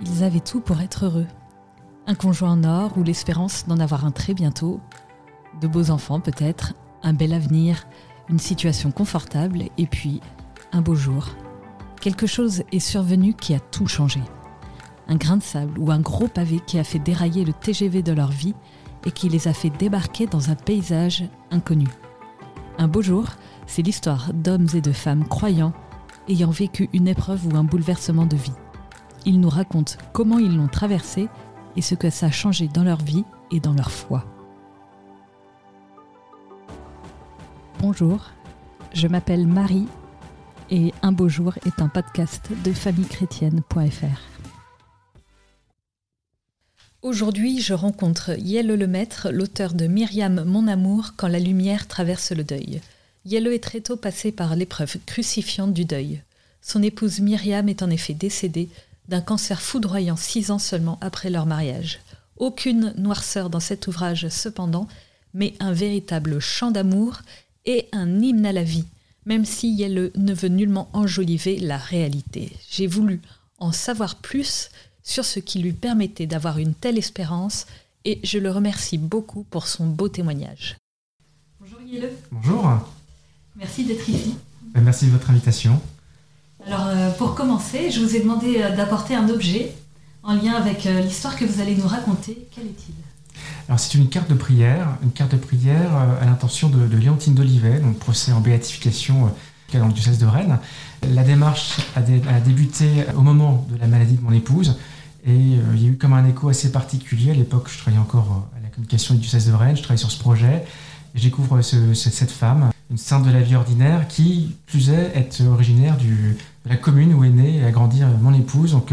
Ils avaient tout pour être heureux. Un conjoint en or ou l'espérance d'en avoir un très bientôt, de beaux enfants peut-être, un bel avenir, une situation confortable et puis un beau jour. Quelque chose est survenu qui a tout changé. Un grain de sable ou un gros pavé qui a fait dérailler le TGV de leur vie et qui les a fait débarquer dans un paysage inconnu. Un beau jour, c'est l'histoire d'hommes et de femmes croyants ayant vécu une épreuve ou un bouleversement de vie. Ils nous racontent comment ils l'ont traversé et ce que ça a changé dans leur vie et dans leur foi. Bonjour, je m'appelle Marie et Un beau jour est un podcast de famillechrétienne.fr. Aujourd'hui, je rencontre Yelle Lemaître, l'auteur de Myriam, mon amour, quand la lumière traverse le deuil. Yelle est très tôt passé par l'épreuve crucifiante du deuil. Son épouse Myriam est en effet décédée d'un cancer foudroyant six ans seulement après leur mariage. Aucune noirceur dans cet ouvrage cependant, mais un véritable chant d'amour et un hymne à la vie, même si Yelle ne veut nullement enjoliver la réalité. J'ai voulu en savoir plus sur ce qui lui permettait d'avoir une telle espérance et je le remercie beaucoup pour son beau témoignage. Bonjour Yelle. Bonjour. Merci d'être ici. Ben, merci de votre invitation. Alors euh, pour commencer, je vous ai demandé euh, d'apporter un objet en lien avec euh, l'histoire que vous allez nous raconter. Quel est-il? Alors c'est une carte de prière, une carte de prière à l'intention de, Léontine d'Olivet, donc procès en béatification dans le diocèse de Rennes. La démarche a, débuté au moment de la maladie de mon épouse et il y a eu comme un écho assez particulier. À l'époque, je travaillais encore à la communication du diocèse de Rennes, je travaillais sur ce projet et je découvre ce, cette femme, une sainte de la vie ordinaire qui, plus est, est originaire du, la commune où est née et a grandi mon épouse. Donc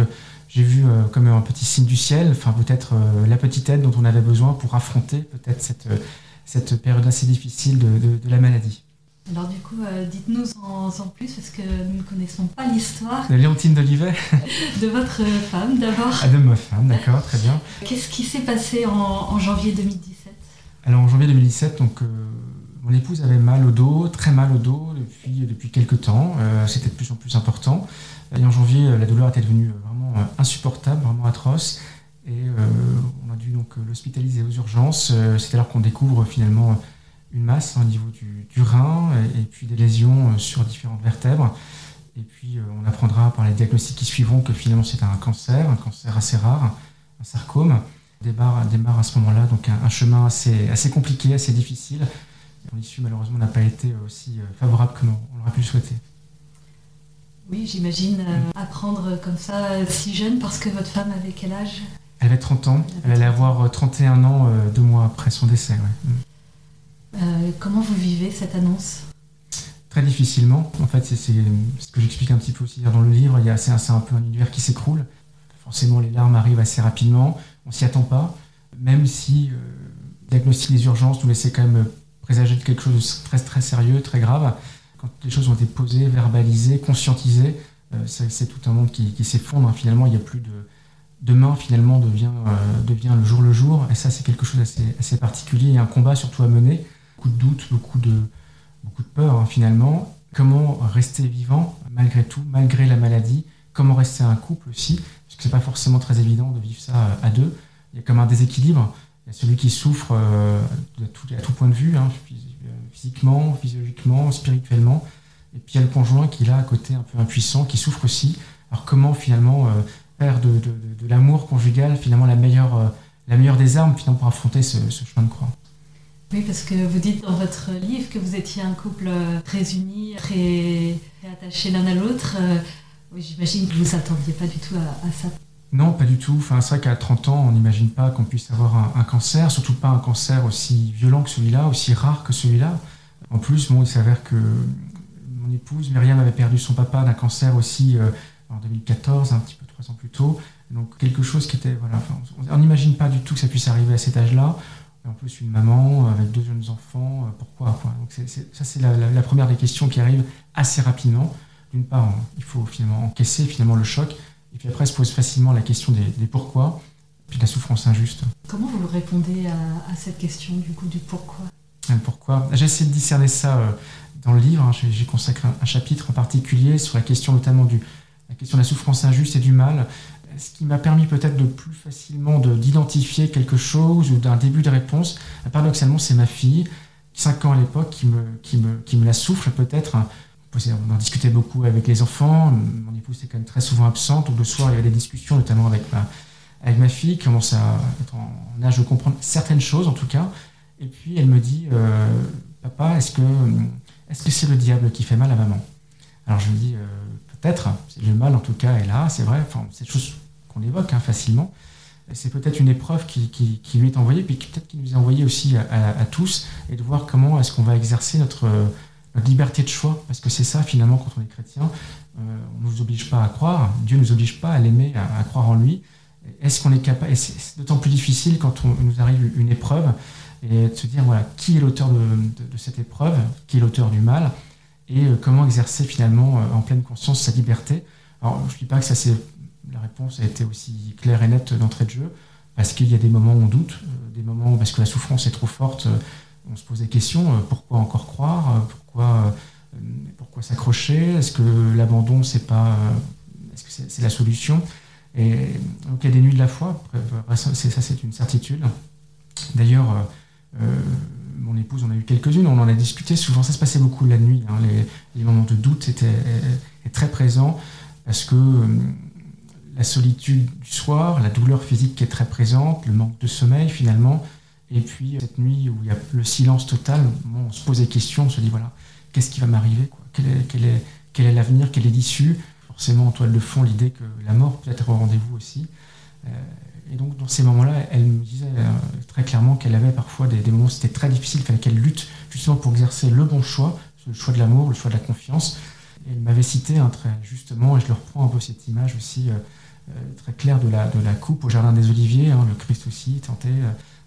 j'ai vu euh, comme un petit signe du ciel, enfin peut-être euh, la petite aide dont on avait besoin pour affronter peut-être cette, euh, cette période assez difficile de, de, la maladie. Alors du coup, dites-nous en, en, plus, parce que nous ne connaissons pas l'histoire. De Léontine d'Olivet De votre femme d'abord. Ah, de ma femme, d'accord, très bien. Qu'est-ce qui s'est passé en, en, janvier 2017 Alors en janvier 2017, donc, mon épouse avait mal au dos, très mal au dos depuis, depuis quelques temps. C'était de plus en plus important. Et en janvier, la douleur était devenue vraiment insupportable, vraiment atroce. Et euh, on a dû donc l'hospitaliser aux urgences. Euh, c'est alors qu'on découvre finalement une masse au niveau du, rein et, puis des lésions euh, sur différentes vertèbres. Et puis on apprendra par les diagnostics qui suivront que finalement c'est un cancer, un cancer assez rare, un sarcome. Démarre, démarre à ce moment-là donc un, chemin assez, assez compliqué, assez difficile. L'issue malheureusement n'a pas été aussi favorable que on l'aurait pu le souhaiter. Oui, j'imagine euh, apprendre comme ça euh, si jeune parce que votre femme avait quel âge? Elle avait 30 ans. Elle allait avoir 31 ans deux mois après son décès. Mm. comment vous vivez cette annonce? Très difficilement. En fait, c'est ce que j'explique un petit peu aussi dans le livre. Il y a c'est un, peu un univers qui s'écroule. Forcément, les larmes arrivent assez rapidement. On s'y attend pas. Même si euh, diagnostic des urgences nous laissait quand même présager de quelque chose de très très sérieux, très grave quand les choses ont été posées, verbalisées, conscientisées, euh, c'est tout un monde qui, s'effondre. Finalement, il n'y a plus de. Demain, finalement, devient, euh, devient le jour le jour. Et ça, c'est quelque chose d'assez assez particulier et un combat surtout à mener. Beaucoup de doutes, beaucoup de, beaucoup de peur, hein, finalement. Comment rester vivant malgré tout, malgré la maladie? Comment rester un couple aussi? Parce que c'est pas forcément très évident de vivre ça à deux. Il y a comme un déséquilibre. Il y a celui qui souffre euh, à, tout, point de vue, hein, physiquement, physiologiquement, spirituellement. Et puis il y a le conjoint qui est là à côté, un peu impuissant, qui souffre aussi. Alors comment finalement euh, faire de, l'amour conjugal finalement la meilleure, euh, la meilleure des armes finalement pour affronter ce, chemin de croix? Oui, parce que vous dites dans votre livre que vous étiez un couple très uni, très, attaché l'un à l'autre. J'imagine que vous ne vous attendiez pas du tout à, ça. Non, pas du tout. Enfin, c'est vrai qu'à 30 ans, on n'imagine pas qu'on puisse avoir un, cancer, surtout pas un cancer aussi violent que celui-là, aussi rare que celui-là. En plus, il s'avère que mon épouse, Myriam, avait perdu son papa d'un cancer aussi euh, en 2014, un petit peu trois ans plus tôt. Donc quelque chose qui était... Voilà, on n'imagine pas du tout que ça puisse arriver à cet âge-là. En plus, une maman avec deux jeunes enfants, euh, pourquoi Donc Ça, c'est la, première des questions qui arrive assez rapidement. D'une part, il faut finalement encaisser finalement le choc, et puis après se pose facilement la question des, pourquoi, puis de la souffrance injuste. Comment vous répondez à, à cette question du coup du pourquoi? Pourquoi? J'ai essayé de discerner ça euh, dans le livre. Hein. J'ai consacré un chapitre en particulier sur la question notamment du la question de la souffrance injuste et du mal. ce qui m'a permis peut-être de plus facilement d'identifier quelque chose ou d'un début de réponse, paradoxalement, c'est ma fille, 5 ans à l'époque, qui me, qui, me, qui me la souffle peut-être. On en discutait beaucoup avec les enfants, mon épouse est quand même très souvent absente, donc le soir il y avait des discussions, notamment avec ma, fille, qui commence à être en âge de comprendre certaines choses en tout cas, et puis elle me dit, euh, papa, est-ce que c'est le diable qui fait mal à maman? Alors je me dis, euh, peut-être, le mal en tout cas est là, c'est vrai, enfin, c'est des choses qu'on évoque hein, facilement. C'est peut-être une épreuve qui, qui, lui est envoyée, puis peut-être qui nous est envoyée aussi à, tous, et de voir comment est-ce qu'on va exercer notre, notre, liberté de choix, parce que c'est ça finalement quand on est chrétien, euh, on ne nous oblige pas à croire, Dieu ne nous oblige pas à l'aimer, à, croire en lui. Est-ce qu'on est capable, et c'est d'autant plus difficile quand on, nous arrive une épreuve, et de se dire voilà, qui est l'auteur de, cette épreuve, qui est l'auteur du mal, et euh, comment exercer finalement euh, en pleine conscience sa liberté? Alors je ne dis pas que ça c'est la réponse a été aussi claire et nette d'entrée de jeu, parce qu'il y a des moments où on doute, des moments où parce que la souffrance est trop forte, on se pose des questions, pourquoi encore croire, pourquoi, pourquoi s'accrocher, est-ce que l'abandon c'est pas, est-ce que c'est, la solution? Et donc il y a des nuits de la foi, ça c'est une certitude. D'ailleurs, euh, mon épouse, on a eu quelques-unes, on en a discuté. Souvent, ça se passait beaucoup la nuit. Hein. les, moments de doute étaient, très présents parce que euh, la solitude du soir, la douleur physique qui est très présente, le manque de sommeil finalement, et puis cette nuit où il y a le silence total, on se pose des questions, on se dit voilà, qu'est-ce qui va m'arriver quel est, quel, est, quel est l'avenir? Quelle est l'issue? Forcément, en toile de fond, l'idée que la mort peut être au rendez-vous aussi. Euh, et donc, dans ces moments-là, elle me disait euh, très clairement qu'elle avait parfois des, moments où c'était très difficile, il fallait qu'elle lutte justement pour exercer le bon choix, le choix de l'amour, le choix de la confiance. Et elle m'avait cité hein, justement, et je le reprends un peu cette image aussi euh, très claire de la, coupe au jardin des Oliviers. Hein, le Christ aussi tentait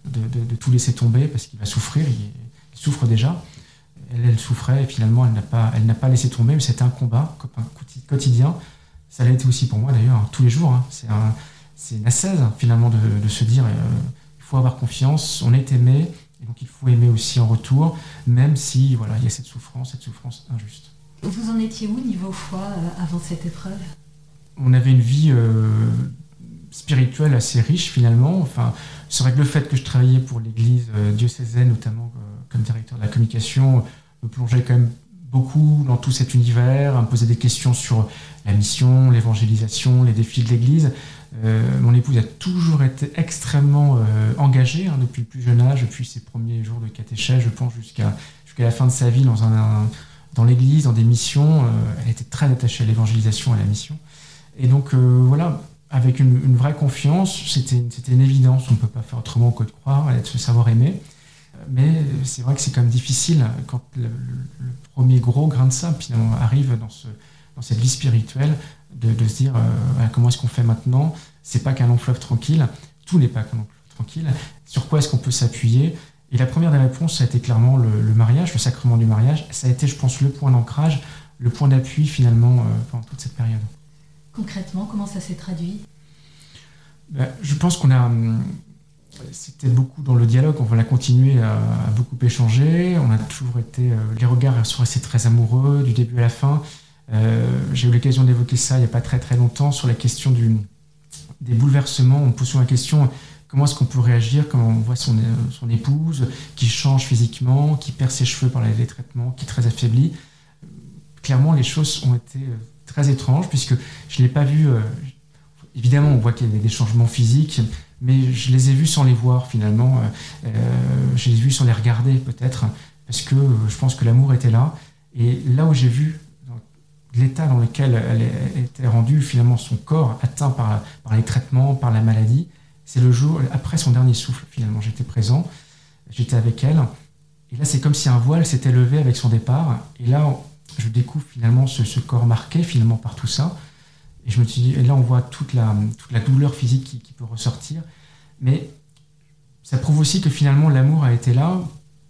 de, de, tout laisser tomber parce qu'il va souffrir, il, souffre déjà. Elle, elle, souffrait et finalement elle n'a pas, elle n'a pas laissé tomber, mais c'était un combat quotidien. Ça l'a été aussi pour moi d'ailleurs, hein, tous les jours. C'est un c'est une assaise finalement de, se dire euh, il faut avoir confiance, on est aimé, et donc il faut aimer aussi en retour, même si voilà il y a cette souffrance, cette souffrance injuste. Vous en étiez où niveau foi euh, avant cette épreuve? On avait une vie euh, spirituelle assez riche finalement. Enfin, c'est vrai que le fait que je travaillais pour l'Église diocésaine, notamment comme directeur de la communication, me plongeait quand même beaucoup dans tout cet univers, me posait des questions sur la mission, l'évangélisation, les défis de l'Église. Euh, mon épouse a toujours été extrêmement euh, engagée hein, depuis le plus jeune âge, depuis ses premiers jours de catéchèse, je pense, jusqu'à la fin de sa vie dans, dans l'église, dans des missions. Euh, elle était très attachée à l'évangélisation et à la mission. Et donc, voilà, avec une, vraie confiance, c'était, une évidence. On ne peut pas faire autrement que de croire, de se savoir aimer. Mais c'est vrai que c'est quand même difficile quand le, premier gros grain de sable finalement arrive dans, ce, dans cette vie spirituelle de, se dire euh, comment est-ce qu'on fait maintenant? C'est pas qu'un long fleuve tranquille, tout n'est pas qu'un long fleuve tranquille. Sur quoi est-ce qu'on peut s'appuyer? Et la première des réponses, ça a été clairement le, mariage, le sacrement du mariage. Ça a été, je pense, le point d'ancrage, le point d'appui finalement euh, pendant toute cette période. Concrètement, comment ça s'est traduit ben, Je pense qu'on a. Hum, c'était beaucoup dans le dialogue, on va la continuer à, beaucoup échanger. On a toujours été. Euh, les regards sont restés très amoureux du début à la fin. Euh, j'ai eu l'occasion d'évoquer ça il n'y a pas très très longtemps sur la question des bouleversements. On pose souvent la question comment est-ce qu'on peut réagir quand on voit son, son, épouse qui change physiquement, qui perd ses cheveux par les traitements, qui est très affaiblie. Clairement, les choses ont été euh, très étranges puisque je ne l'ai pas vu. Euh, évidemment, on voit qu'il y a des changements physiques, mais je les ai vus sans les voir finalement. je les ai vus sans les regarder peut-être parce que je pense que l'amour était là. Et là où j'ai vu l'état dans lequel elle était rendue, finalement, son corps atteint par, par les traitements, par la maladie. C'est le jour, après son dernier souffle, finalement, j'étais présent, j'étais avec elle. Et là, c'est comme si un voile s'était levé avec son départ. Et là, je découvre finalement ce, corps marqué, finalement, par tout ça. Et je me suis dit, et là, on voit toute la, toute la douleur physique qui, peut ressortir. Mais ça prouve aussi que finalement, l'amour a été là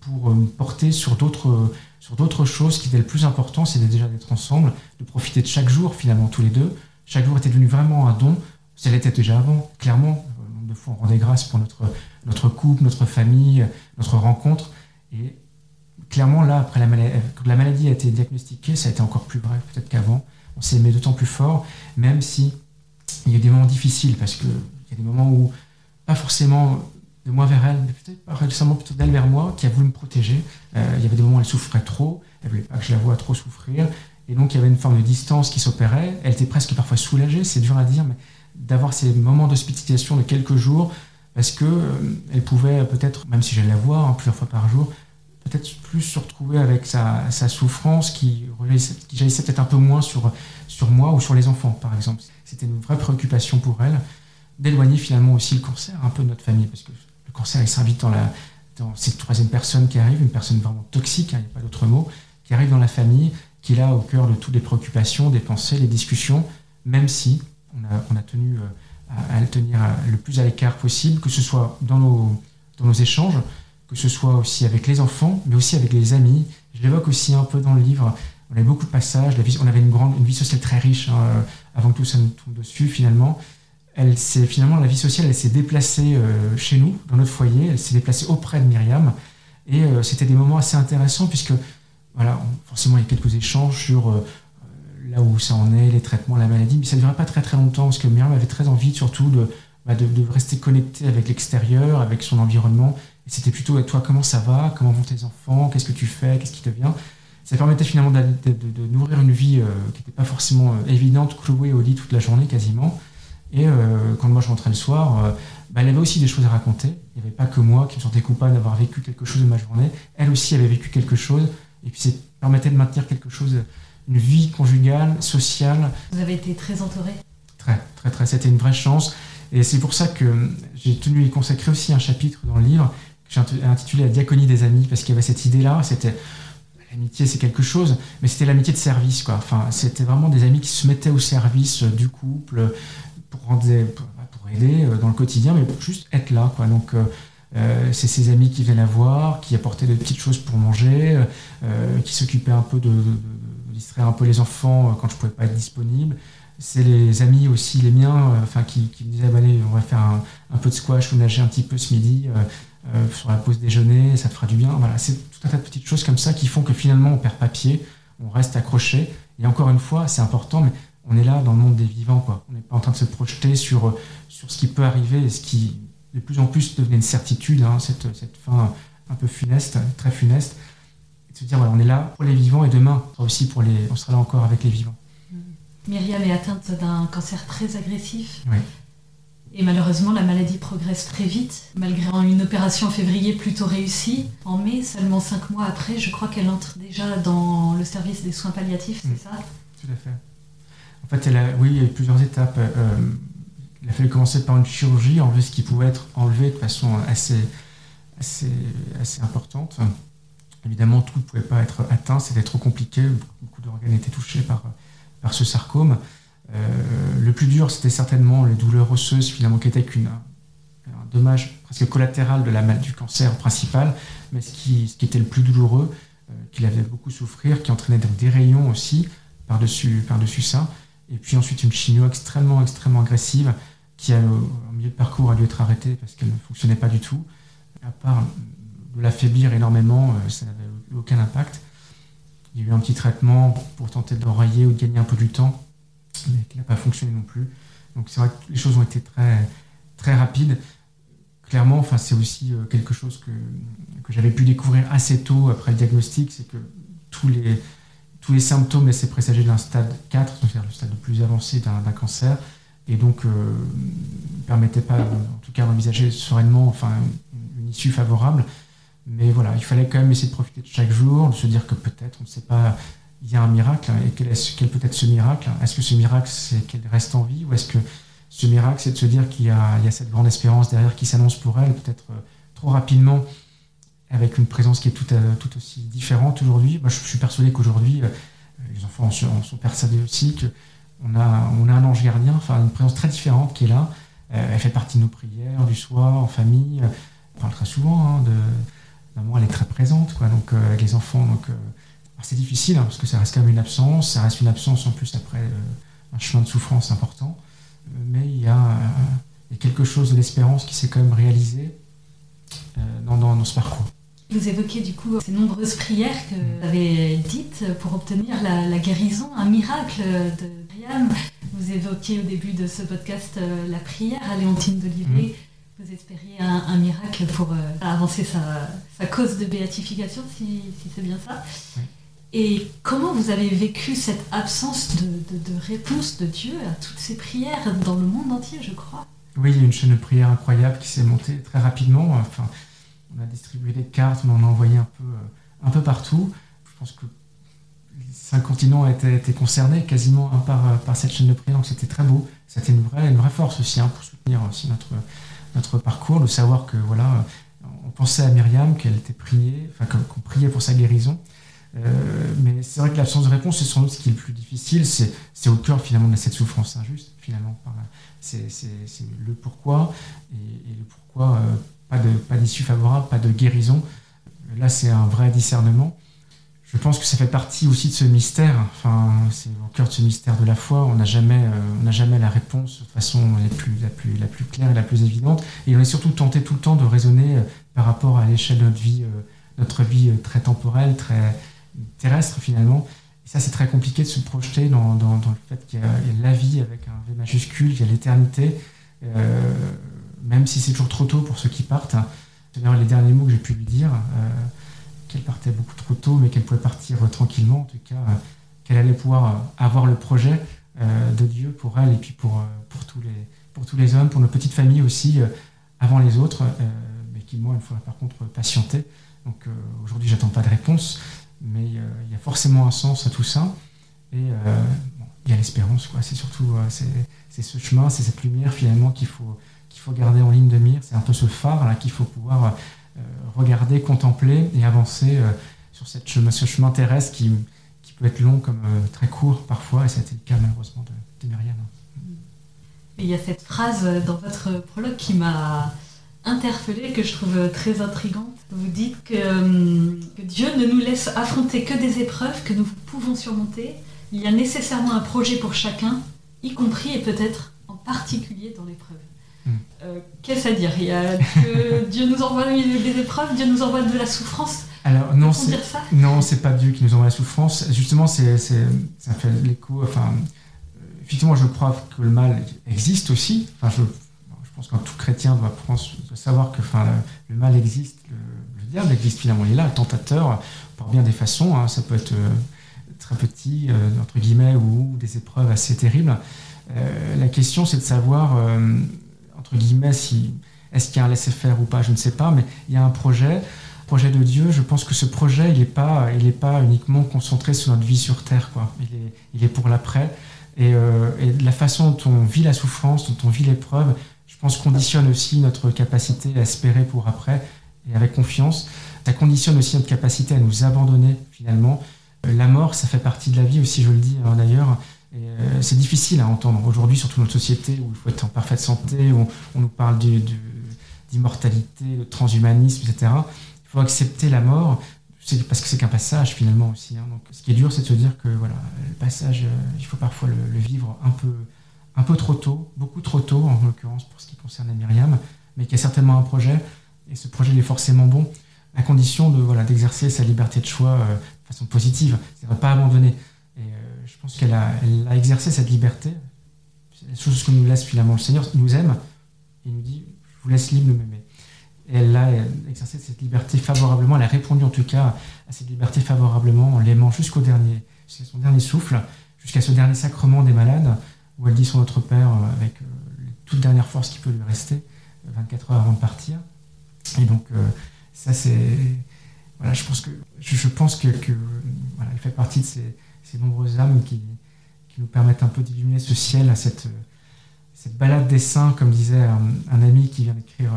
pour me porter sur d'autres choses qui étaient le plus important, c'était déjà d'être ensemble, de profiter de chaque jour finalement tous les deux. Chaque jour était devenu vraiment un don. Ça l'était déjà avant, clairement. De fois, on rendait grâce pour notre, notre couple, notre famille, notre rencontre. Et clairement, là, après la maladie, quand la maladie a été diagnostiquée, ça a été encore plus vrai peut-être qu'avant. On s'est aimé d'autant plus fort, même si Il y a des moments difficiles parce qu'il y a des moments où, pas forcément de moi vers elle, mais peut-être pas récemment plutôt d'elle vers moi, qui a voulu me protéger. Euh, il y avait des moments où elle souffrait trop, elle voulait pas que je la voie trop souffrir. Et donc il y avait une forme de distance qui s'opérait. Elle était presque parfois soulagée, c'est dur à dire, mais d'avoir ces moments d'hospitalisation de quelques jours, parce que euh, elle pouvait peut-être, même si j'allais la voir hein, plusieurs fois par jour, peut-être plus se retrouver avec sa, souffrance qui, qui jaillissait peut-être un peu moins sur, sur moi ou sur les enfants, par exemple. C'était une vraie préoccupation pour elle d'éloigner finalement aussi le cancer un peu de notre famille, parce que le cancer, il s'invite dans, dans cette troisième personne qui arrive, une personne vraiment toxique, hein, il n'y a pas d'autre mot, qui arrive dans la famille, qui est là au cœur de toutes les préoccupations, des pensées, les discussions, même si on a, tenu euh, à, le tenir le plus à l'écart possible, que ce soit dans nos, dans nos échanges, que ce soit aussi avec les enfants, mais aussi avec les amis. Je l'évoque aussi un peu dans le livre. On avait beaucoup de passages, on avait une, grande, une vie sociale très riche, hein, euh, avant que tout ça nous tombe dessus finalement. Elle finalement, la vie sociale, elle s'est déplacée euh, chez nous, dans notre foyer, elle s'est déplacée auprès de Myriam. Et c'était des moments assez intéressants puisque voilà, forcément, il y a quelques échanges sur euh, là où ça en est, les traitements, la maladie, mais ça ne durait pas très très longtemps parce que Myriam avait très envie surtout de, bah, de, rester connecté avec l'extérieur, avec son environnement. Et c'était plutôt, toi, comment ça va? Comment vont tes enfants? Qu'est-ce que tu fais? Qu'est-ce qui te vient? Ça permettait finalement de, de nourrir une vie euh, qui n'était pas forcément euh, évidente, clouée au lit toute la journée quasiment. Et quand moi je rentrais le soir, bah, elle avait aussi des choses à raconter. Il n'y avait pas que moi qui me sentais coupable d'avoir vécu quelque chose de ma journée. Elle aussi avait vécu quelque chose. Et puis, ça permettait de maintenir quelque chose, une vie conjugale, sociale. Vous avez été très entouré? Très, très, très. C'était une vraie chance. Et c'est pour ça que j'ai tenu à y consacrer aussi un chapitre dans le livre j'ai intitulé La diaconie des amis, parce qu'il y avait cette idée-là. C'était l'amitié, c'est quelque chose, mais c'était l'amitié de service, quoi. Enfin, c'était vraiment des amis qui se mettaient au service du couple pour, pour, aider euh, dans le quotidien, mais pour juste être là, quoi. Donc, euh, euh, c'est ses amis qui viennent la voir, qui apportaient des petites choses pour manger, euh, qui s'occupaient un peu de, distraire un peu les enfants euh, quand je pouvais pas être disponible. C'est les amis aussi, les miens, enfin qui, me disaient bah, allez, on va faire un, peu de squash ou nager un petit peu ce midi sur la pause déjeuner, ça te fera du bien. Voilà, c'est tout un tas de petites choses comme ça qui font que finalement on perd papier, on reste accroché. Et encore une fois, c'est important, mais on est là dans le monde des vivants, quoi. On n'est pas en train de se projeter sur, sur ce qui peut arriver et ce qui de plus en plus devenait une certitude, hein, cette, cette, fin un peu funeste, très funeste, et de se dire voilà, on est là pour les vivants et demain on sera aussi pour les, on sera là encore avec les vivants. Myriam est atteinte d'un cancer très agressif. Oui. Et malheureusement, la maladie progresse très vite. Malgré une opération en février plutôt réussie, en mai, seulement cinq mois après, je crois qu'elle entre déjà dans le service des soins palliatifs, c'est mm. ça? Tout à fait. En fait, elle a, oui, il y a eu plusieurs étapes. Euh, il a fallu commencer par une chirurgie, enlever ce qui pouvait être enlevé de façon assez, assez, assez importante. Évidemment, tout ne pouvait pas être atteint, c'était trop compliqué, beaucoup d'organes étaient touchés par, par ce sarcome. Euh, le plus dur, c'était certainement les douleurs osseuses, finalement, qui étaient qu'un un dommage presque collatéral de la, du cancer principal, mais ce qui, était le plus douloureux, euh, qu'il avait beaucoup souffrir, qui entraînait des rayons aussi par-dessus par -dessus ça. Et puis ensuite une chimio extrêmement, extrêmement agressive qui, a, au milieu de parcours, a dû être arrêtée parce qu'elle ne fonctionnait pas du tout. À part de l'affaiblir énormément, euh, ça n'avait aucun impact. Il y a eu un petit traitement pour tenter d'enrayer ou de gagner un peu du temps, qui n'a pas fonctionné non plus. Donc c'est vrai que les choses ont été très, rapides. Clairement, c'est aussi euh, quelque chose que, j'avais pu découvrir assez tôt après le diagnostic, c'est que tous les, tous les symptômes laissaient présager d'un stade 4, c'est-à-dire le stade le plus avancé d'un cancer, et donc ne euh, permettait pas, en tout cas, d'envisager sereinement une, issue favorable. Mais voilà, il fallait quand même essayer de profiter de chaque jour, de se dire que peut-être, on ne sait pas, il y a un miracle, et quel, est, quel peut être ce miracle? Est-ce que ce miracle, c'est qu'elle reste en vie, ou est-ce que ce miracle, c'est de se dire qu'il y, a cette grande espérance derrière qui s'annonce pour elle, peut-être euh, trop rapidement avec une présence qui est tout, euh, tout aussi différente aujourd'hui? Moi, je, suis persuadé qu'aujourd'hui, euh, les enfants en sont, persuadés aussi qu'on a, un ange gardien, une présence très différente qui est là. Elle fait partie de nos prières du soir, en famille. On parle très souvent hein, de maman, elle est très présente, quoi. Donc avec les enfants, donc c'est difficile hein, parce que ça reste quand même une absence. Ça reste une absence en plus après un chemin de souffrance important. mais il y, a, il y a quelque chose de l'espérance qui s'est quand même réalisé dans, dans, dans, ce parcours. Vous évoquez du coup ces nombreuses prières que vous avez dites pour obtenir la, guérison, un miracle de Briam. Vous évoquiez au début de ce podcast la prière à Léontine d'Olivier. Mm. Vous espériez un, miracle pour avancer sa, cause de béatification, si, c'est bien ça. Et comment vous avez vécu cette absence de, réponse de Dieu à toutes ces prières dans le monde entier, je crois Oui, il y a une chaîne de prières incroyable qui s'est montée très rapidement. Enfin, on a distribué des cartes, on en a envoyé un peu, euh, un peu partout. Je pense que cinq continents étaient, concernés quasiment par, euh, par cette chaîne de prières, donc c'était très beau. C'était une vraie, une vraie force aussi hein, pour soutenir aussi notre, notre parcours, de savoir que voilà, on pensait à Myriam, qu'elle était priée, enfin qu'on priait pour sa guérison. Euh, mais c'est vrai que l'absence de réponse, c'est sans doute ce qui est le plus difficile. C'est au cœur finalement de cette souffrance injuste, finalement. C'est le pourquoi et, le pourquoi euh, pas de pas d'issue favorable, pas de guérison. Là, c'est un vrai discernement. Je pense que ça fait partie aussi de ce mystère. Enfin, c'est au cœur de ce mystère de la foi. On n'a jamais, euh, jamais la réponse de façon la plus, la plus, la plus claire et la plus évidente. Et on est surtout tenté tout le temps de raisonner par rapport à l'échelle de notre vie, notre vie très temporelle, très terrestre finalement. Et ça, c'est très compliqué de se projeter dans, dans, le fait qu'il y, a la vie avec un V majuscule, il y a l'éternité, euh, même si c'est toujours trop tôt pour ceux qui partent. D'ailleurs les derniers mots que j'ai pu lui dire, euh, qu'elle partait beaucoup trop tôt, mais qu'elle pouvait partir tranquillement, en tout cas, euh, qu'elle allait pouvoir avoir le projet de Dieu pour elle et puis pour, pour, tous les, pour tous les hommes, pour nos petites familles aussi, avant les autres, mais qui, moi, il faudra par contre patienter. Donc aujourd'hui, j'attends pas de réponse mais euh, il y a forcément un sens à tout ça. Et euh, il y a l'espérance, quoi. C'est surtout euh, c'est ce chemin, c'est cette lumière finalement qu'il faut, qu'il faut garder en ligne de mire. C'est un peu ce phare là qu'il faut pouvoir regarder, contempler et avancer sur ce chemin terrestre qui, qui peut être long comme très court parfois. Et c'était le cas malheureusement de, de Myriam. il y a cette phrase dans votre prologue qui m'a interpellée, que je trouve très intrigante. Vous dites euh, que, Dieu ne nous laisse affronter que des épreuves que nous pouvons surmonter. Il y a nécessairement un projet pour chacun, y compris et peut-être en particulier dans l'épreuve. Hmm. Euh, qu'est-ce à dire? Il y a que Dieu nous envoie des épreuves, Dieu nous envoie de la souffrance. Alors non, c'est non, c'est pas Dieu qui nous envoie la souffrance. Justement, c'est ça fait l'écho. Enfin, effectivement, je crois que le mal existe aussi. Enfin, je je pense qu'un tout chrétien doit, savoir que le, mal existe, le, diable existe finalement, il est là, le tentateur, par bien des façons, hein. ça peut être euh, très petit, euh, entre guillemets, ou, des épreuves assez terribles. Euh, la question, c'est de savoir, entre guillemets, si, est-ce qu'il y a un laisser-faire ou pas, je ne sais pas, mais il y a un projet, projet de Dieu, je pense que ce projet, il n'est pas, uniquement concentré sur notre vie sur Terre. Il, est, pour l'après. Et, la façon dont on vit la souffrance, dont on vit l'épreuve, je pense, conditionne aussi notre capacité à espérer pour après et avec confiance. Ça conditionne aussi notre capacité à nous abandonner finalement. Euh, la mort, ça fait partie de la vie aussi, je le dis hein, d'ailleurs. Euh, c'est difficile à entendre aujourd'hui, surtout dans notre société où il faut être en parfaite santé, où on, nous parle d'immortalité, de, transhumanisme, etc. Il faut accepter la mort, parce que c'est qu'un passage finalement aussi. Hein. Donc, ce qui est dur, c'est de se dire que voilà, le passage, euh, il faut parfois le, vivre un peu, un peu trop tôt, beaucoup trop tôt en l'occurrence pour ce qui concerne Myriam, mais qui a certainement un projet, et ce projet est forcément bon, à condition de voilà d'exercer sa liberté de choix euh, de façon positive, c'est-à-dire pas abandonner. Et euh, je pense qu'elle a, exercé cette liberté, la chose que nous laisse finalement le Seigneur, nous aime, et nous dit, je vous laisse libre de m'aimer. Elle a exercé cette liberté favorablement, elle a répondu en tout cas à cette liberté favorablement en l'aimant jusqu'au dernier, jusqu'à son dernier souffle, jusqu'à ce dernier sacrement des malades, où elle dit son Notre Père euh, avec euh, les toutes dernières forces qui peut lui rester, 24 euh, heures avant de partir. Et donc, ça, c'est. Voilà, je pense que, je, pense que, voilà, il fait partie de ces, nombreuses âmes qui, qui, nous permettent un peu d'illuminer ce ciel, cette, cette balade des saints, comme disait un, ami qui vient d'écrire,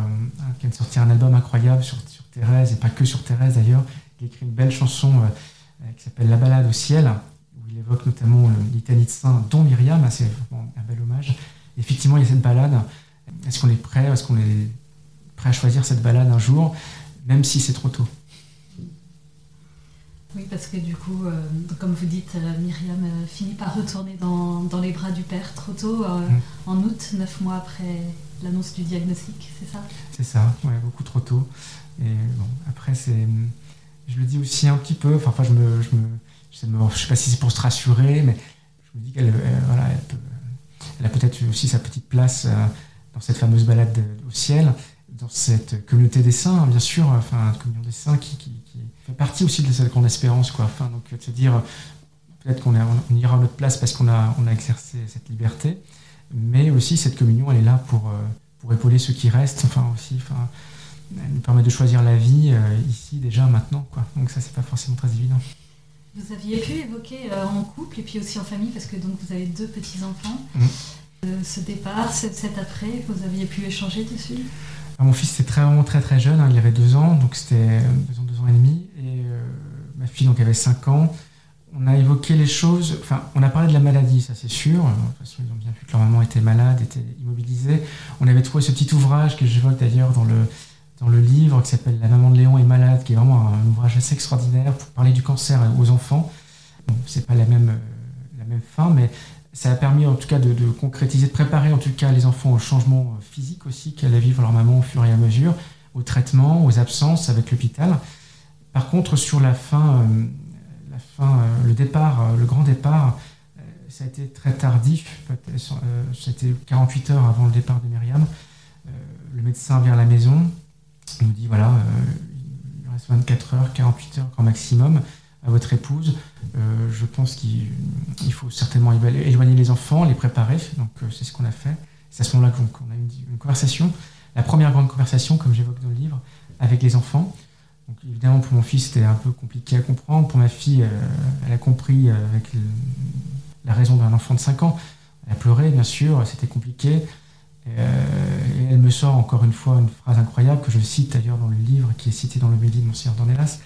qui vient de sortir un album incroyable sur, sur Thérèse, et pas que sur Thérèse d'ailleurs. Il écrit une belle chanson qui s'appelle La balade au ciel, il évoque notamment l'Italie de Saint, dont Myriam, c'est un bel hommage. effectivement, il y a cette balade. Est-ce qu'on est prêt Est-ce qu'on est prêt à choisir cette balade un jour, même si c'est trop tôt? Oui, parce que du coup, euh, comme vous dites, euh, Myriam euh, finit par retourner dans, les bras du père trop tôt, mm. en août, neuf mois après l'annonce du diagnostic, c'est ça? C'est ça, ouais, beaucoup trop tôt. Et bon, après, c'est, je le dis aussi un petit peu, enfin, je me, je me je ne sais pas si c'est pour se rassurer, mais je me dis qu'elle voilà, elle a peut-être aussi sa petite place dans cette fameuse balade au ciel, dans cette communauté des saints, bien sûr, enfin, communion des saints qui, fait partie aussi de cette grande espérance. Enfin, donc, se dire, peut-être qu'on on ira à notre place parce qu'on a, exercé cette liberté, mais aussi cette communion, elle est là pour, pour épauler ceux qui restent, enfin, aussi, enfin, elle nous permet de choisir la vie ici, déjà, maintenant, quoi. Donc, ça, c'est pas forcément très évident. Vous aviez pu évoquer euh, en couple et puis aussi en famille, parce que donc vous avez deux petits-enfants. Mm. Euh, ce départ, cet, après, vous aviez pu échanger dessus? Mon fils était très, vraiment très très jeune, hein, il avait deux ans, donc c'était deux ans, deux ans et demi, et euh, ma fille donc avait cinq ans. On a évoqué les choses, enfin, on a parlé de la maladie, ça c'est sûr. De toute façon, ils ont bien vu que leur maman était malade, était immobilisée. On avait trouvé ce petit ouvrage que j'évoque d'ailleurs dans le, dans le livre qui s'appelle La maman de Léon est malade, qui est vraiment un ouvrage assez extraordinaire pour parler du cancer aux enfants. Bon, c'est pas la même, euh, la même fin, mais ça a permis en tout cas de, concrétiser, de préparer en tout cas les enfants au changement euh, physique aussi qu'elle vivre leur maman au fur et à mesure, au traitement, aux absences avec l'hôpital. Par contre, sur la fin, euh, la fin le départ, le grand départ, ça a été très tardif. C'était 48 heures avant le départ de Myriam. Le médecin vient à la maison, il nous dit voilà, euh, il reste 24 heures, 48 heures grand maximum à votre épouse. Euh, je pense qu'il faut certainement éloigner les enfants, les préparer. Donc euh, c'est ce qu'on a fait. C'est à ce moment-là qu'on a eu une, conversation, la première grande conversation, comme j'évoque dans le livre, avec les enfants. Donc évidemment pour mon fils c'était un peu compliqué à comprendre. Pour ma fille, elle a compris avec la raison d'un enfant de 5 ans. Elle a pleuré bien sûr, c'était compliqué. Euh, et elle me sort encore une fois une phrase incroyable que je cite d'ailleurs dans le livre qui est cité dans le Midi de Monseigneur Dornelas.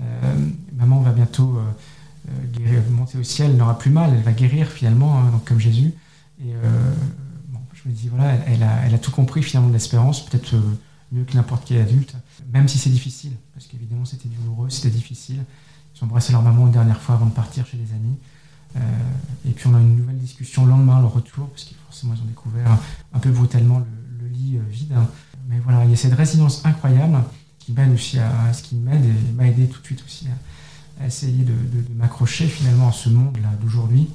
Euh, maman va bientôt euh, monter au ciel, elle n'aura plus mal, elle va guérir finalement, hein, donc comme Jésus. Et je me dis, voilà, elle, a, elle, a, tout compris finalement de l'espérance, peut-être mieux que n'importe quel adulte, même si c'est difficile, parce qu'évidemment c'était douloureux, c'était difficile. Ils ont embrassé leur maman une dernière fois avant de partir chez les amis. Et puis on a une nouvelle discussion le lendemain, le retour, parce qu'il moi ils ont découvert un peu brutalement le, lit euh, vide. Mais voilà, il y a cette résilience incroyable qui m'aide aussi à, ce qui m'aide et m'a aidé tout de suite aussi à, essayer de, m'accrocher finalement à ce monde-là d'aujourd'hui.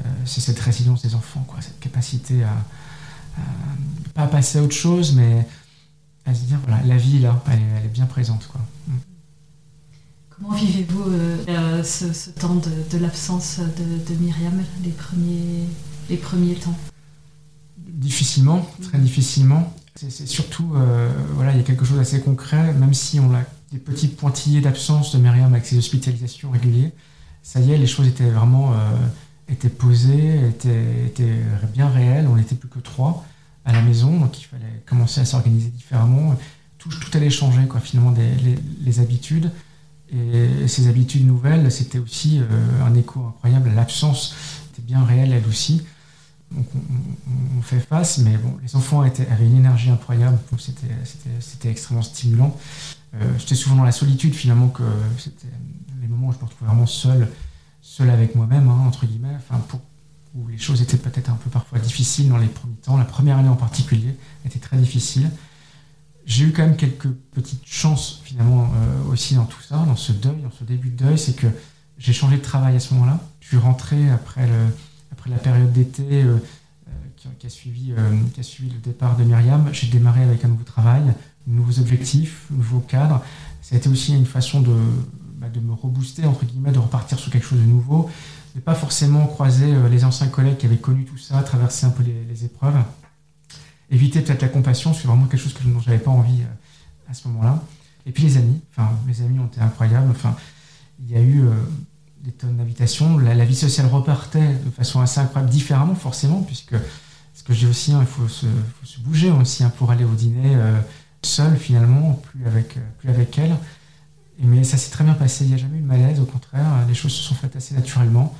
Euh, c'est cette résilience des enfants, quoi, cette capacité à, pas passer à autre chose, mais à se dire voilà, la vie là, elle, est bien présente, quoi. Mm. Comment vivez-vous euh, ce, temps de, l'absence de, de, Myriam, les premiers, les premiers temps? Difficilement, très difficilement. C'est surtout, euh, voilà, il y a quelque chose d'assez concret, même si on a des petits pointillés d'absence de Myriam avec ses hospitalisations régulières, ça y est, les choses étaient vraiment euh, étaient posées, étaient, étaient, bien réelles. On n'était plus que trois à la maison, donc il fallait commencer à s'organiser différemment. Tout, tout, allait changer, quoi, finalement, des, les, habitudes. Et ces habitudes nouvelles, c'était aussi euh, un écho incroyable. L'absence était bien réelle, elle aussi. Donc on, fait face, mais bon, les enfants avaient une énergie incroyable, c'était extrêmement stimulant. Euh, J'étais souvent dans la solitude finalement, que c'était les moments où je me retrouvais vraiment seul, seul avec moi-même, hein, entre guillemets, enfin, où les choses étaient peut-être un peu parfois difficiles dans les premiers temps. La première année en particulier était très difficile. J'ai eu quand même quelques petites chances finalement euh, aussi dans tout ça, dans ce deuil, dans ce début de deuil, c'est que j'ai changé de travail à ce moment-là. Je suis rentré après la période d'été euh, euh, qui, a suivi, le départ de Myriam, j'ai démarré avec un nouveau travail, nouveaux objectifs, nouveau cadre. Ça a été aussi une façon de, bah, de me rebooster, entre guillemets, de repartir sur quelque chose de nouveau, de pas forcément croiser les anciens collègues qui avaient connu tout ça, traverser un peu les, épreuves. Éviter peut-être la compassion, c'est vraiment quelque chose que, dont j'avais pas envie à ce moment-là. Et puis les amis, enfin, mes amis ont été incroyables. Enfin, il y a eu des tonnes d'invitations. La, vie sociale repartait de façon assez incroyable, différemment forcément, puisque ce que j'ai aussi, hein, il faut se, bouger aussi hein, pour aller au dîner euh, seul finalement, plus avec, euh, plus avec elle. Mais ça s'est très bien passé, il n'y a jamais eu de malaise, au contraire, les choses se sont faites assez naturellement.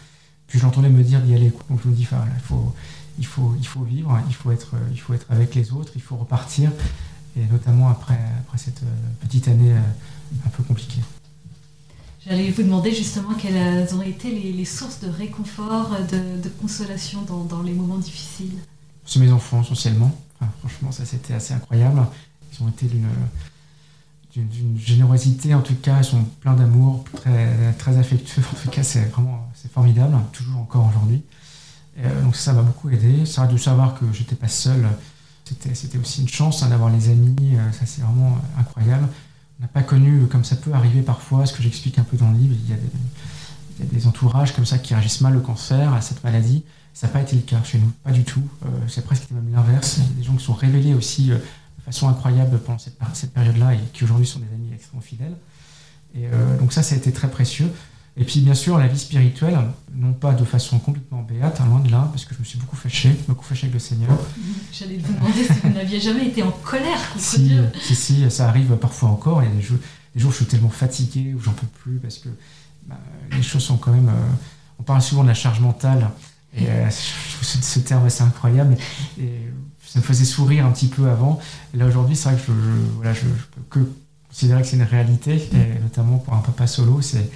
Puis je l'entendais me dire d'y aller. Donc je me dis, il, faut, il, faut, il faut vivre, il faut, être, il faut être avec les autres, il faut repartir, et notamment après, après cette euh, petite année un peu compliquée. J'allais vous demander justement quelles ont été les, sources de réconfort, de, consolation dans, les moments difficiles. C'est mes enfants essentiellement. franchement, ça c'était assez incroyable. Ils ont été d'une générosité, en tout cas, ils sont pleins d'amour, très, très affectueux. En tout cas, c'est vraiment c'est formidable, toujours encore aujourd'hui. Donc ça m'a beaucoup aidé. Ça de savoir que j'étais pas seul, c'était aussi une chance hein, d'avoir les amis. ça c'est vraiment incroyable. On n'a pas connu, comme ça peut arriver parfois, ce que j'explique un peu dans le livre, il y, a des, entourages comme ça qui réagissent mal au cancer, à cette maladie. Ça n'a pas été le cas chez nous, pas du tout. c'est presque même l'inverse. Il y a des gens qui sont révélés aussi façon incroyable pendant cette, période-là et qui aujourd'hui sont des amis extrêmement fidèles. Et euh, donc ça, ça a été très précieux. Et puis bien sûr, la vie spirituelle, non pas de façon complètement béate, hein, loin de là, parce que je me suis beaucoup fâché, beaucoup fâché avec le Seigneur. J'allais vous demander si vous n'aviez jamais été en colère contre si, Dieu. Si, si, ça arrive parfois encore. Il y a des jours, des jours où je suis tellement fatigué, où j'en peux plus, parce que bah, les choses sont quand même... Euh, on parle souvent de la charge mentale, et euh, ce, terme c'est incroyable. Et, ça me faisait sourire un petit peu avant. Et là aujourd'hui, c'est vrai que je, je voilà, je, peux que considérer que c'est une réalité, et notamment pour un papa solo, c'est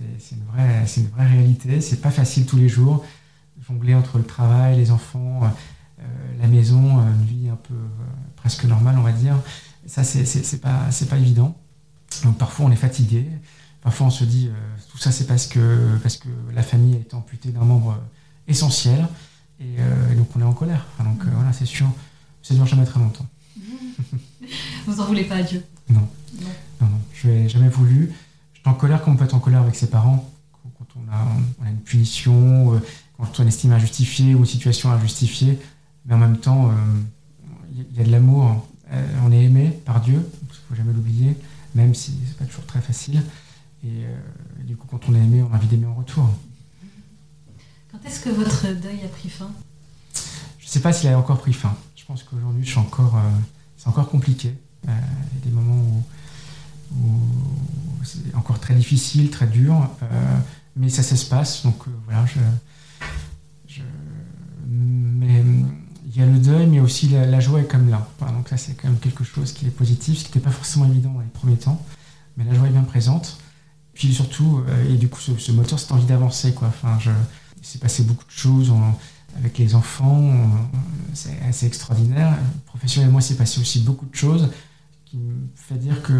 une vraie, c'est une vraie réalité. C'est pas facile tous les jours. Jongler entre le travail, les enfants, euh, la maison, euh, une vie un peu euh, presque normale, on va dire. Ça, c'est pas, c'est pas évident. Donc parfois on est fatigué. Parfois on se dit tout ça c'est parce que parce que la famille a été amputée d'un membre essentiel. Euh, et, donc on est en colère. donc euh, voilà, c'est sûr, ça ne dure jamais très longtemps. Vous en voulez pas à Dieu? Non. non. Non, je n'ai jamais voulu. En colère comme on peut être en colère avec ses parents, quand on a, une punition, euh, quand on estime injustifiée ou une situation injustifiée. Mais en même temps, il y, a de l'amour. on est aimé par Dieu, il ne faut jamais l'oublier, même si ce n'est pas toujours très facile. Et, et du coup, quand on est aimé, on a envie d'aimer en retour. Quand est-ce que votre deuil a pris fin? Je ne sais pas s'il a encore pris fin. Je pense qu'aujourd'hui, je suis encore, euh, c'est encore compliqué. Euh, il y a des moments où, c'est encore très difficile, très dur, euh, mais ça s'espace. Donc voilà, je, mais il y a le deuil, mais aussi la, joie est comme là. donc ça, c'est quand même quelque chose qui est positif, ce qui n'était pas forcément évident dans les premiers temps, mais la joie est bien présente. Puis surtout, et du coup, ce, moteur, c'est envie d'avancer, quoi. Enfin, il s'est passé beaucoup de choses avec les enfants, c'est assez extraordinaire. Professionnellement, il s'est passé aussi beaucoup de choses qui me fait dire que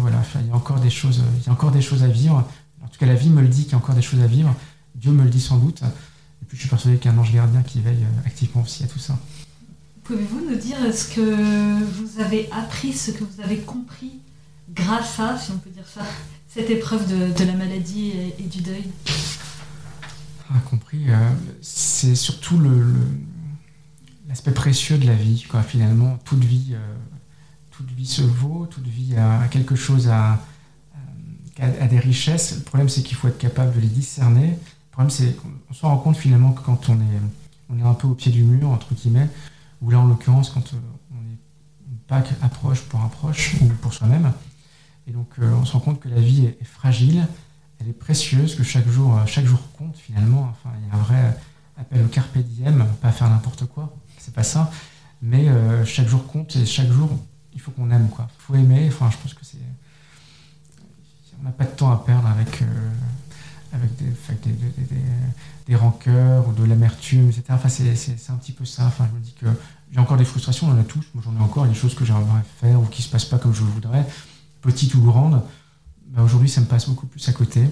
voilà, il y a encore des choses, il y a encore des choses à vivre. En tout cas, la vie me le dit qu'il y a encore des choses à vivre. Dieu me le dit sans doute. Et puis, je suis persuadé qu'il y a un ange gardien qui veille activement aussi à tout ça. Pouvez-vous nous dire ce que vous avez appris, ce que vous avez compris grâce à, si on peut dire ça, cette épreuve de, la maladie et du deuil? Compris. Euh, c'est surtout l'aspect précieux de la vie. Quoi. Finalement, toute vie, euh, toute vie se vaut, toute vie a, quelque chose à, à, des richesses. Le problème, c'est qu'il faut être capable de les discerner. Le problème, c'est qu'on se rend compte finalement que quand on est, on est un peu au pied du mur, entre guillemets, ou là en l'occurrence, quand euh, on est une Pâque approche pour un proche ou pour soi-même, et donc on se rend compte que la vie est fragile elle est précieuse, que chaque jour, euh, chaque jour compte finalement. Enfin, il y a un vrai appel au carpe diem, pas faire n'importe quoi, c'est pas ça. Mais euh, chaque jour compte et chaque jour, il faut qu'on aime quoi. Il faut aimer. Enfin, je pense que c'est, on n'a pas de temps à perdre avec euh, avec des, des, rancœurs ou de l'amertume, etc. Enfin, c'est, un petit peu ça. Enfin, je me dis que j'ai encore des frustrations, on en a tous. Moi, j'en ai encore. des choses que j'aimerais faire ou qui se passent pas comme je voudrais, petites ou grandes. Aujourd'hui, ça me passe beaucoup plus à côté.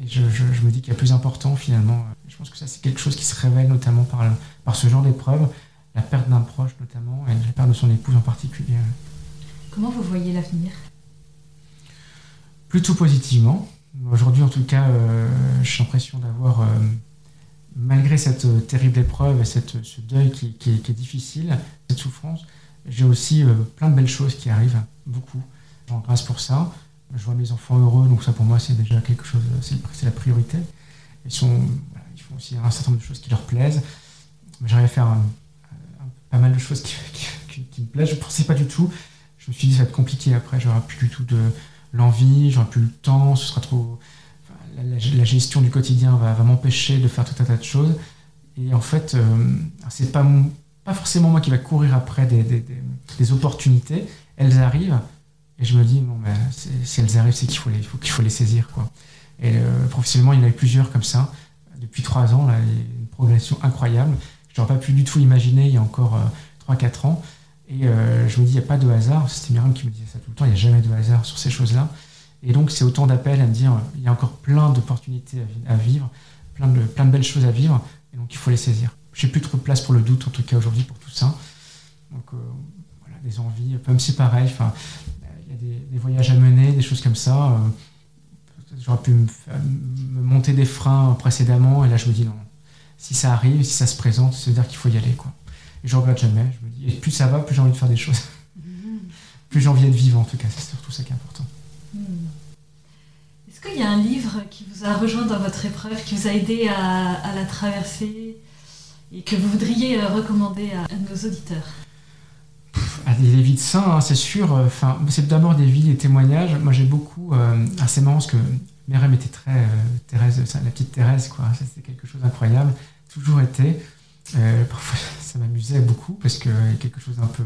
Et je, me dis qu'il y a plus important finalement. Je pense que ça, c'est quelque chose qui se révèle notamment par, par ce genre d'épreuve, la perte d'un proche notamment, et la perte de son épouse en particulier. Comment vous voyez l'avenir? Plutôt positivement. Aujourd'hui, en tout cas, euh, j'ai l'impression d'avoir, euh, malgré cette euh, terrible épreuve et cette, ce deuil qui, est difficile, cette souffrance, j'ai aussi plein de belles choses qui arrivent, beaucoup. En grâce pour ça je vois mes enfants heureux, donc ça pour moi c'est déjà quelque chose, c'est la priorité. Ils, sont, ils font aussi un certain nombre de choses qui leur plaisent. J'arrive à faire pas mal de choses qui, me plaisent. Je ne pensais pas du tout. Je me suis dit ça va être compliqué après, j'aurai plus du tout de l'envie, j'aurai plus le temps, ce sera trop. la, gestion du quotidien va, m'empêcher de faire tout un tas de choses. Et en fait, euh, c'est pas, forcément moi qui va courir après des, opportunités. Elles arrivent, et je me dis, bon, ben, si elles arrivent, c'est qu'il faut, les, qu'il faut les saisir. Quoi. Et euh, professionnellement, il y en a eu plusieurs comme ça. Depuis trois ans, là, une progression incroyable. Je n'aurais pas pu du tout imaginer il y a encore 3-4 euh, ans. Et euh, je me dis, il n'y a pas de hasard. C'était Myriam qui me disait ça tout le temps. Il n'y a jamais de hasard sur ces choses-là. Et donc, c'est autant d'appels à me dire, il y a encore plein d'opportunités à, vivre, plein de, plein de belles choses à vivre. Et donc, il faut les saisir. j'ai plus trop de place pour le doute, en tout cas aujourd'hui, pour tout ça. Donc, voilà, des envies. Même c'est pareil, il y a des, voyages à mener, des choses comme ça. J'aurais pu me, me, monter des freins précédemment, et là, je me dis non. Si ça arrive, si ça se présente, c'est dire qu'il faut y aller, quoi. Et je regrette jamais. Je me dis, et plus ça va, plus j'ai envie de faire des choses. plus j'ai envie d'être vivant, en tout cas. C'est surtout ça qui est important. Hmm. Est-ce qu'il y a un livre qui vous a rejoint dans votre épreuve, qui vous a aidé à, la traverser et que vous voudriez euh, recommander à, nos auditeurs? Des vies de saints, hein, c'est sûr. Enfin, c'est d'abord des vies et témoignages. Moi, j'ai beaucoup. Euh, c'est marrant parce que Mérem était très euh, Thérèse, la petite Thérèse, quoi. C'était quelque chose d'incroyable. Toujours été. Euh, parfois, ça m'amusait beaucoup parce y a quelque chose d'un peu,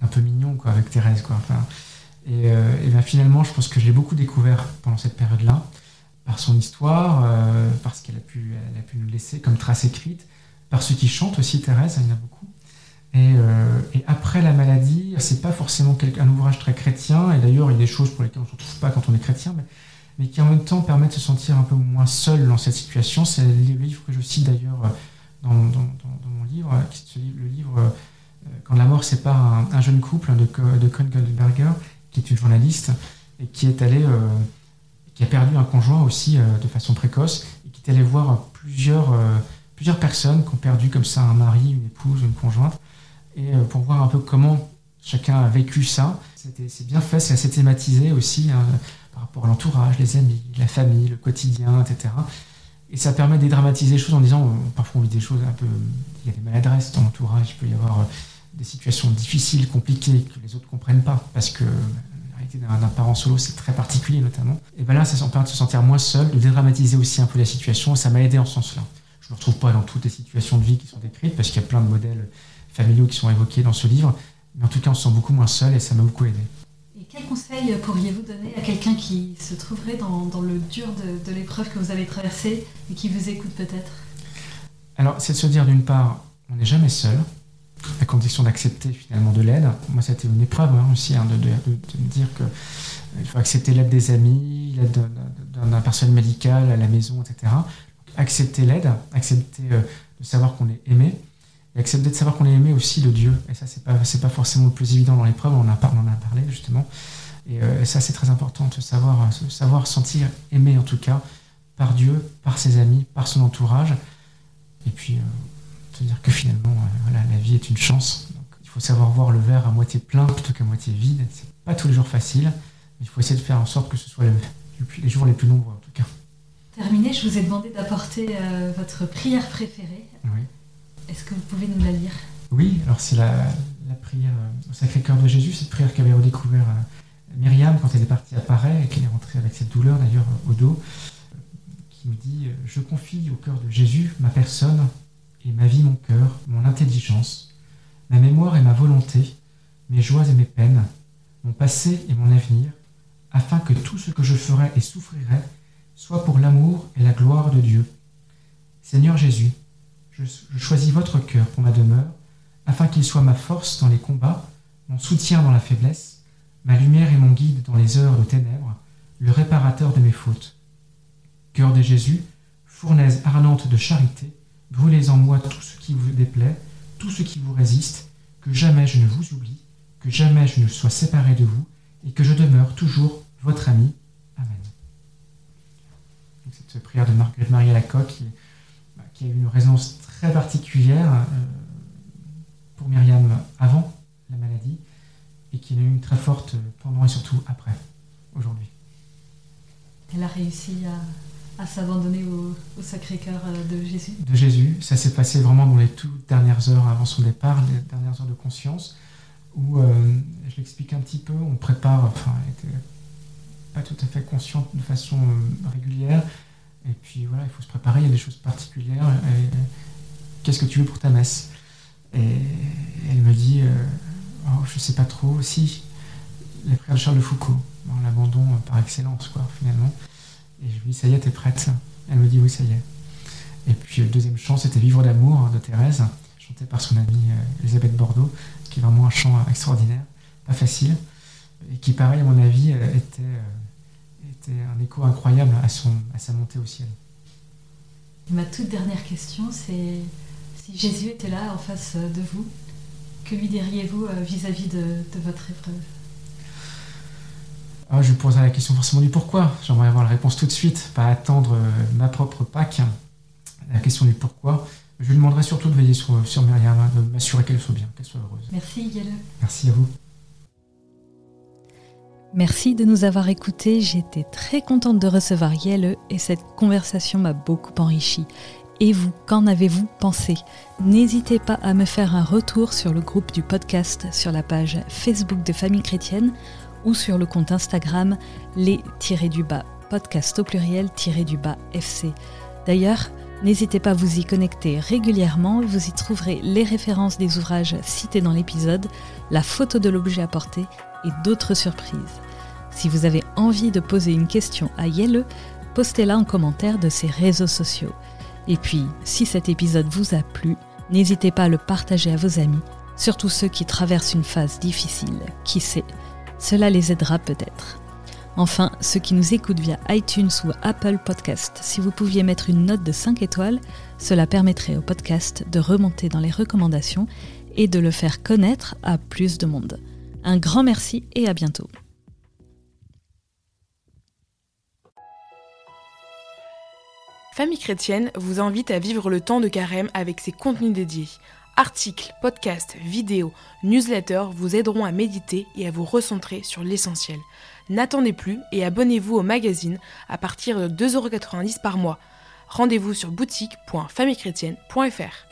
un peu mignon quoi, avec Thérèse. Quoi. Et, euh, ben, finalement, je pense que je l'ai beaucoup découvert pendant cette période-là, par son histoire, euh, parce qu'elle a pu, a pu nous laisser comme trace écrite, par ceux qui chantent aussi, Thérèse, il y en a beaucoup. Et, et après la maladie, c'est pas forcément un ouvrage très chrétien, et d'ailleurs, il y a des choses pour lesquelles on ne se retrouve pas quand on est chrétien, mais, mais qui en même temps permettent de se sentir un peu moins seul dans cette situation. C'est le livre que je cite d'ailleurs dans, mon livre, le livre euh, Quand la mort sépare un, jeune couple de, de Cohn Goldberger, qui est une journaliste et qui est allée, euh, qui a perdu un conjoint aussi euh, de façon précoce et qui est allée voir plusieurs, plusieurs personnes qui ont perdu comme ça un mari, une épouse, une conjointe, et pour voir un peu comment chacun a vécu ça. C'est bien fait, c'est assez thématisé aussi hein, par rapport à l'entourage, les amis, la famille, le quotidien, etc. Et ça permet de dédramatiser les choses en disant, euh, parfois on vit des choses un peu, il y a des maladresses dans l'entourage, il peut y avoir euh, des situations difficiles, compliquées, que les autres ne comprennent pas, parce que la réalité d'un parent solo, c'est très particulier notamment. Et bien là, ça permet de se sentir moins seul, de dédramatiser aussi un peu la situation, et ça m'a aidé en ce sens-là. Je ne me retrouve pas dans toutes les situations de vie qui sont décrites, parce qu'il y a plein de modèles familiaux qui sont évoqués dans ce livre, mais en tout cas, on se sent beaucoup moins seul, et ça m'a beaucoup aidé. Quel conseil pourriez-vous donner à quelqu'un qui se trouverait dans, le dur de, l'épreuve que vous avez traversée et qui vous écoute peut-être? Alors, c'est de se dire d'une part, on n'est jamais seul, à condition d'accepter finalement de l'aide. Moi, c'était une épreuve hein, aussi hein, de, me dire qu'il euh, faut accepter l'aide des amis, l'aide d'un personnel médical à la maison, etc. Accepter l'aide, accepter euh, de savoir qu'on est aimé, et accepter de savoir qu'on est aimé aussi de Dieu. Et ça, c'est pas, pas forcément le plus évident dans l'épreuve, on, en a parlé justement. Euh, et, ça, c'est très important de savoir, savoir sentir aimé en tout cas par Dieu, par ses amis, par son entourage. Et puis, euh, se dire que finalement, euh, voilà, la vie est une chance. Donc, il faut savoir voir le verre à moitié plein plutôt qu'à moitié vide. C'est pas tous les jours facile, mais il faut essayer de faire en sorte que ce soit les, jours les plus nombreux en tout cas. Terminé, je vous ai demandé d'apporter votre prière préférée. Oui. Est-ce que vous pouvez nous la lire? Oui, alors c'est la, prière euh, au Sacré-Cœur de Jésus, cette prière qu'avait redécouvert euh, Myriam quand elle est partie à Paris et qu'elle est rentrée avec cette douleur d'ailleurs au dos, euh, qui nous dit Je confie au cœur de Jésus ma personne et ma vie, mon cœur, mon intelligence, ma mémoire et ma volonté, mes joies et mes peines, mon passé et mon avenir, afin que tout ce que je ferai et souffrirai soit pour l'amour et la gloire de Dieu. Seigneur Jésus, je, choisis votre cœur pour ma demeure, afin qu'il soit ma force dans les combats, mon soutien dans la faiblesse, ma lumière et mon guide dans les heures de ténèbres, le réparateur de mes fautes. Cœur de Jésus, fournaise ardente de charité, brûlez en moi tout ce qui vous déplaît, tout ce qui vous résiste, que jamais je ne vous oublie, que jamais je ne sois séparé de vous, et que je demeure toujours votre ami. Amen. cette prière de Marguerite Marie Alacoque qui, bah, qui a eu une résonance très particulière euh, pour Myriam avant la maladie et qui a eu une très forte pendant et surtout après, aujourd'hui. Elle a réussi à, s'abandonner au, Sacré-Cœur euh, de Jésus De Jésus. Ça s'est passé vraiment dans les toutes dernières heures avant son départ, les dernières heures de conscience, où, euh, je l'explique un petit peu, on prépare, enfin, elle n'était pas tout à fait consciente de façon régulière, et puis voilà, il faut se préparer, il y a des choses particulières. Et, qu'est-ce que tu veux pour ta messe? Et elle me dit, euh, oh, je sais pas trop, si, les frères de Charles de Foucault, l'abandon par excellence, quoi, finalement. Et je lui dis, ça y est, t'es prête? Elle me dit, oui, ça y est. Et puis le deuxième chant, c'était Vivre d'amour hein, de Thérèse, chanté par son amie euh, Elisabeth Bordeaux, qui est vraiment un chant extraordinaire, pas facile, et qui, pareil, à mon avis, euh, était, était un écho incroyable à, son, à sa montée au ciel. Ma toute dernière question, c'est Si Jésus était là en face de vous, que lui diriez-vous vis-à-vis de, votre épreuve? Ah, Je poserai la question forcément du pourquoi. J'aimerais avoir la réponse tout de suite, pas attendre ma propre Pâques. La question du pourquoi. Je lui demanderai surtout de veiller sur, sur Myriam, hein, de m'assurer qu'elle soit bien, qu'elle soit heureuse. Merci Yelle. Merci à vous. Merci de nous avoir écoutés. J'étais très contente de recevoir Yelle et cette conversation m'a beaucoup enrichi. Et vous, qu'en avez-vous pensé? N'hésitez pas à me faire un retour sur le groupe du podcast sur la page Facebook de Famille Chrétienne ou sur le compte Instagram les-du-bas podcast au pluriel-du-bas FC. D'ailleurs, N'hésitez pas à vous y connecter régulièrement, vous y trouverez les références des ouvrages cités dans l'épisode, la photo de l'objet apporté et d'autres surprises. Si vous avez envie de poser une question à Yelle, postez-la en commentaire de ses réseaux sociaux. Et puis, si cet épisode vous a plu, n'hésitez pas à le partager à vos amis, surtout ceux qui traversent une phase difficile. Qui sait, cela les aidera peut-être. Enfin, ceux qui nous écoutent via iTunes ou Apple Podcast, si vous pouviez mettre une note de 5 étoiles, cela permettrait au podcast de remonter dans les recommandations et de le faire connaître à plus de monde. Un grand merci et à bientôt. Famille chrétienne vous invite à vivre le temps de carême avec ses contenus dédiés. Articles, podcasts, vidéos, newsletters vous aideront à méditer et à vous recentrer sur l'essentiel. N'attendez plus et abonnez-vous au magazine à partir de 2,90€ par mois. Rendez-vous sur boutique.famillechrétienne.fr.